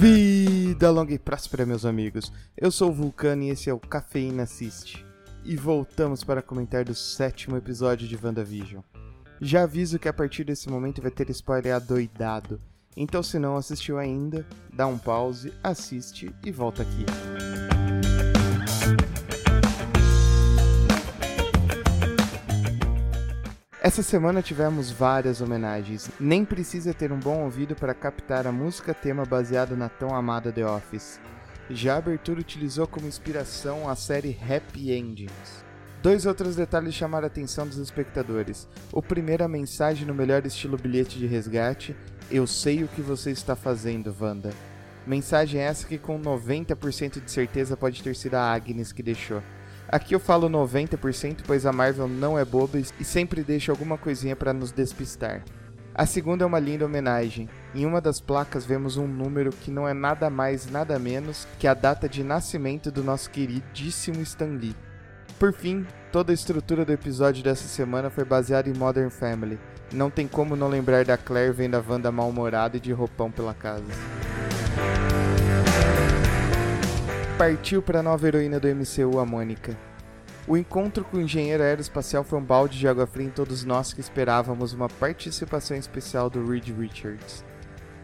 Vida longa e próspera, meus amigos. Eu sou o Vulcano e esse é o Cafeína Assiste. E voltamos para comentar do sétimo episódio de WandaVision. Já aviso que a partir desse momento vai ter spoiler adoidado. Então, se não assistiu ainda, dá um pause, assiste e volta aqui. Essa semana tivemos várias homenagens. Nem precisa ter um bom ouvido para captar a música tema baseada na tão amada The Office. Já a abertura utilizou como inspiração a série Happy Endings. Dois outros detalhes chamaram a atenção dos espectadores. O primeiro, a mensagem no melhor estilo bilhete de resgate: Eu sei o que você está fazendo, Wanda. Mensagem essa que com 90% de certeza pode ter sido a Agnes que deixou. Aqui eu falo 90%, pois a Marvel não é boba e sempre deixa alguma coisinha para nos despistar. A segunda é uma linda homenagem. Em uma das placas vemos um número que não é nada mais nada menos que a data de nascimento do nosso queridíssimo Stan Lee. Por fim, toda a estrutura do episódio dessa semana foi baseada em Modern Family. Não tem como não lembrar da Claire vendo a Wanda mal-humorada e de roupão pela casa. Partiu para a nova heroína do MCU, a Mônica. O encontro com o engenheiro aeroespacial foi um balde de água fria em todos nós que esperávamos uma participação especial do Reed Richards.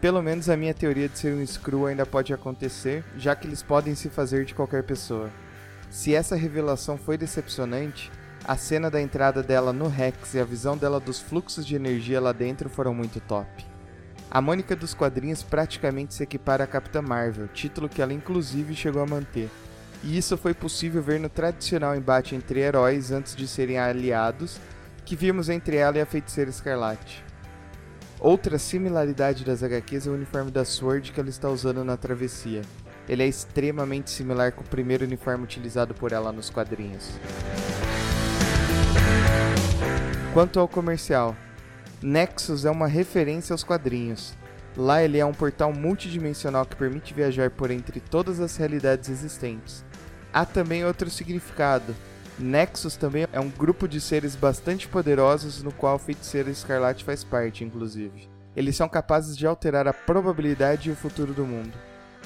Pelo menos a minha teoria de ser um Screw ainda pode acontecer, já que eles podem se fazer de qualquer pessoa. Se essa revelação foi decepcionante, a cena da entrada dela no Rex e a visão dela dos fluxos de energia lá dentro foram muito top. A Mônica dos quadrinhos praticamente se equipara a Capitã Marvel, título que ela inclusive chegou a manter. E isso foi possível ver no tradicional embate entre heróis antes de serem aliados, que vimos entre ela e a Feiticeira Escarlate. Outra similaridade das HQs é o uniforme da Sword que ela está usando na travessia. Ele é extremamente similar com o primeiro uniforme utilizado por ela nos quadrinhos. Quanto ao comercial, Nexus é uma referência aos quadrinhos. Lá ele é um portal multidimensional que permite viajar por entre todas as realidades existentes. Há também outro significado. Nexus também é um grupo de seres bastante poderosos no qual o feiticeiro Escarlate faz parte, inclusive. Eles são capazes de alterar a probabilidade e o futuro do mundo.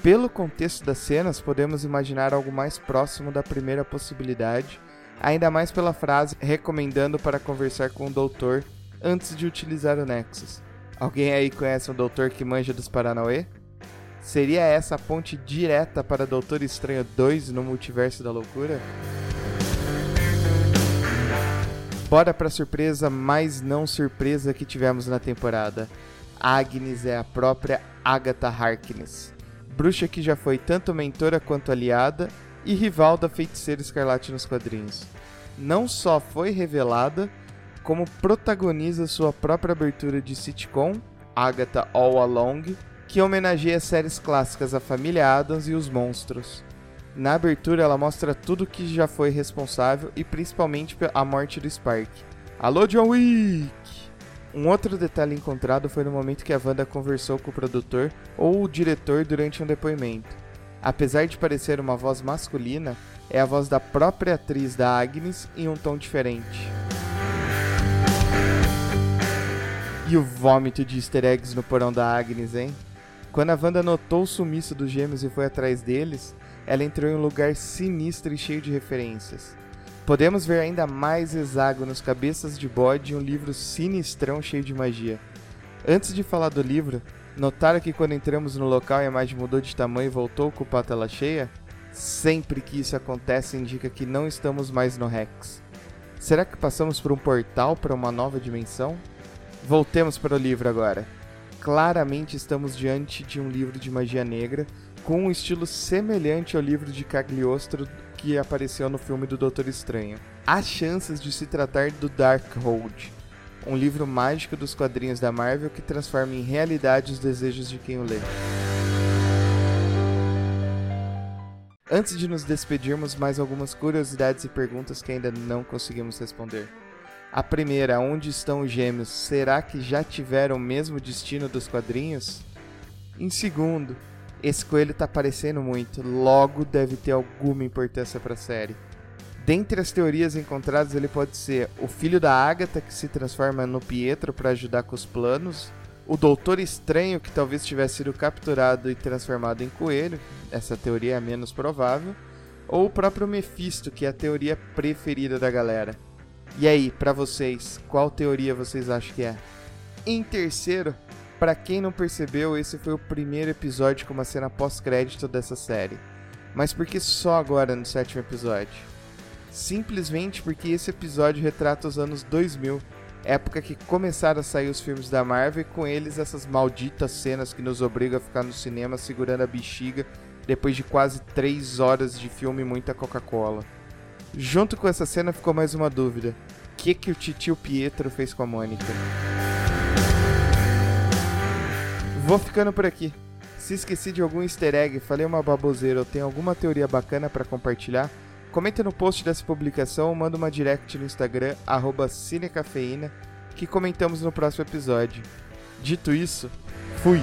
Pelo contexto das cenas, podemos imaginar algo mais próximo da primeira possibilidade, ainda mais pela frase recomendando para conversar com o doutor antes de utilizar o Nexus. Alguém aí conhece um doutor que manja dos Paranauê? Seria essa a ponte direta para Doutor Estranho 2 no Multiverso da Loucura? Bora pra surpresa mais não surpresa que tivemos na temporada. Agnes é a própria Agatha Harkness. Bruxa que já foi tanto mentora quanto aliada e rival da feiticeira Escarlate nos quadrinhos. Não só foi revelada, como protagoniza sua própria abertura de sitcom, Agatha All Along, que homenageia séries clássicas A Família Adams e Os Monstros. Na abertura, ela mostra tudo que já foi responsável e principalmente a morte do Spark. Alô, John Wick! Um outro detalhe encontrado foi no momento que a Wanda conversou com o produtor ou o diretor durante um depoimento. Apesar de parecer uma voz masculina, é a voz da própria atriz da Agnes em um tom diferente. E o vômito de easter eggs no porão da Agnes, hein? Quando a Wanda notou o sumiço dos gêmeos e foi atrás deles, ela entrou em um lugar sinistro e cheio de referências. Podemos ver ainda mais hexágonos, cabeças de bode e um livro sinistrão cheio de magia. Antes de falar do livro, notaram que quando entramos no local a imagem mudou de tamanho e voltou ocupar a tela cheia? Sempre que isso acontece indica que não estamos mais no Rex. Será que passamos por um portal para uma nova dimensão? Voltemos para o livro agora. Claramente estamos diante de um livro de magia negra com um estilo semelhante ao livro de Cagliostro que apareceu no filme do Doutor Estranho. Há chances de se tratar do Darkhold, um livro mágico dos quadrinhos da Marvel que transforma em realidade os desejos de quem o lê. Antes de nos despedirmos, mais algumas curiosidades e perguntas que ainda não conseguimos responder. A primeira, onde estão os gêmeos? Será que já tiveram o mesmo destino dos quadrinhos? Em segundo, esse coelho tá aparecendo muito, logo deve ter alguma importância para a série. Dentre as teorias encontradas, ele pode ser o filho da Agatha que se transforma no Pietro para ajudar com os planos, o Doutor Estranho, que talvez tivesse sido capturado e transformado em coelho, essa teoria é menos provável, ou o próprio Mephisto, que é a teoria preferida da galera. E aí, para vocês, qual teoria vocês acham que é? Em terceiro, para quem não percebeu, esse foi o primeiro episódio com uma cena pós-crédito dessa série. Mas por que só agora no sétimo episódio? Simplesmente porque esse episódio retrata os anos 2000 época que começaram a sair os filmes da Marvel e com eles essas malditas cenas que nos obrigam a ficar no cinema segurando a bexiga depois de quase 3 horas de filme e muita Coca-Cola. Junto com essa cena ficou mais uma dúvida: o que, que o titio Pietro fez com a Mônica? Vou ficando por aqui. Se esqueci de algum easter egg, falei uma baboseira ou tem alguma teoria bacana para compartilhar, Comenta no post dessa publicação ou manda uma direct no Instagram, Cinecafeína, que comentamos no próximo episódio. Dito isso, fui!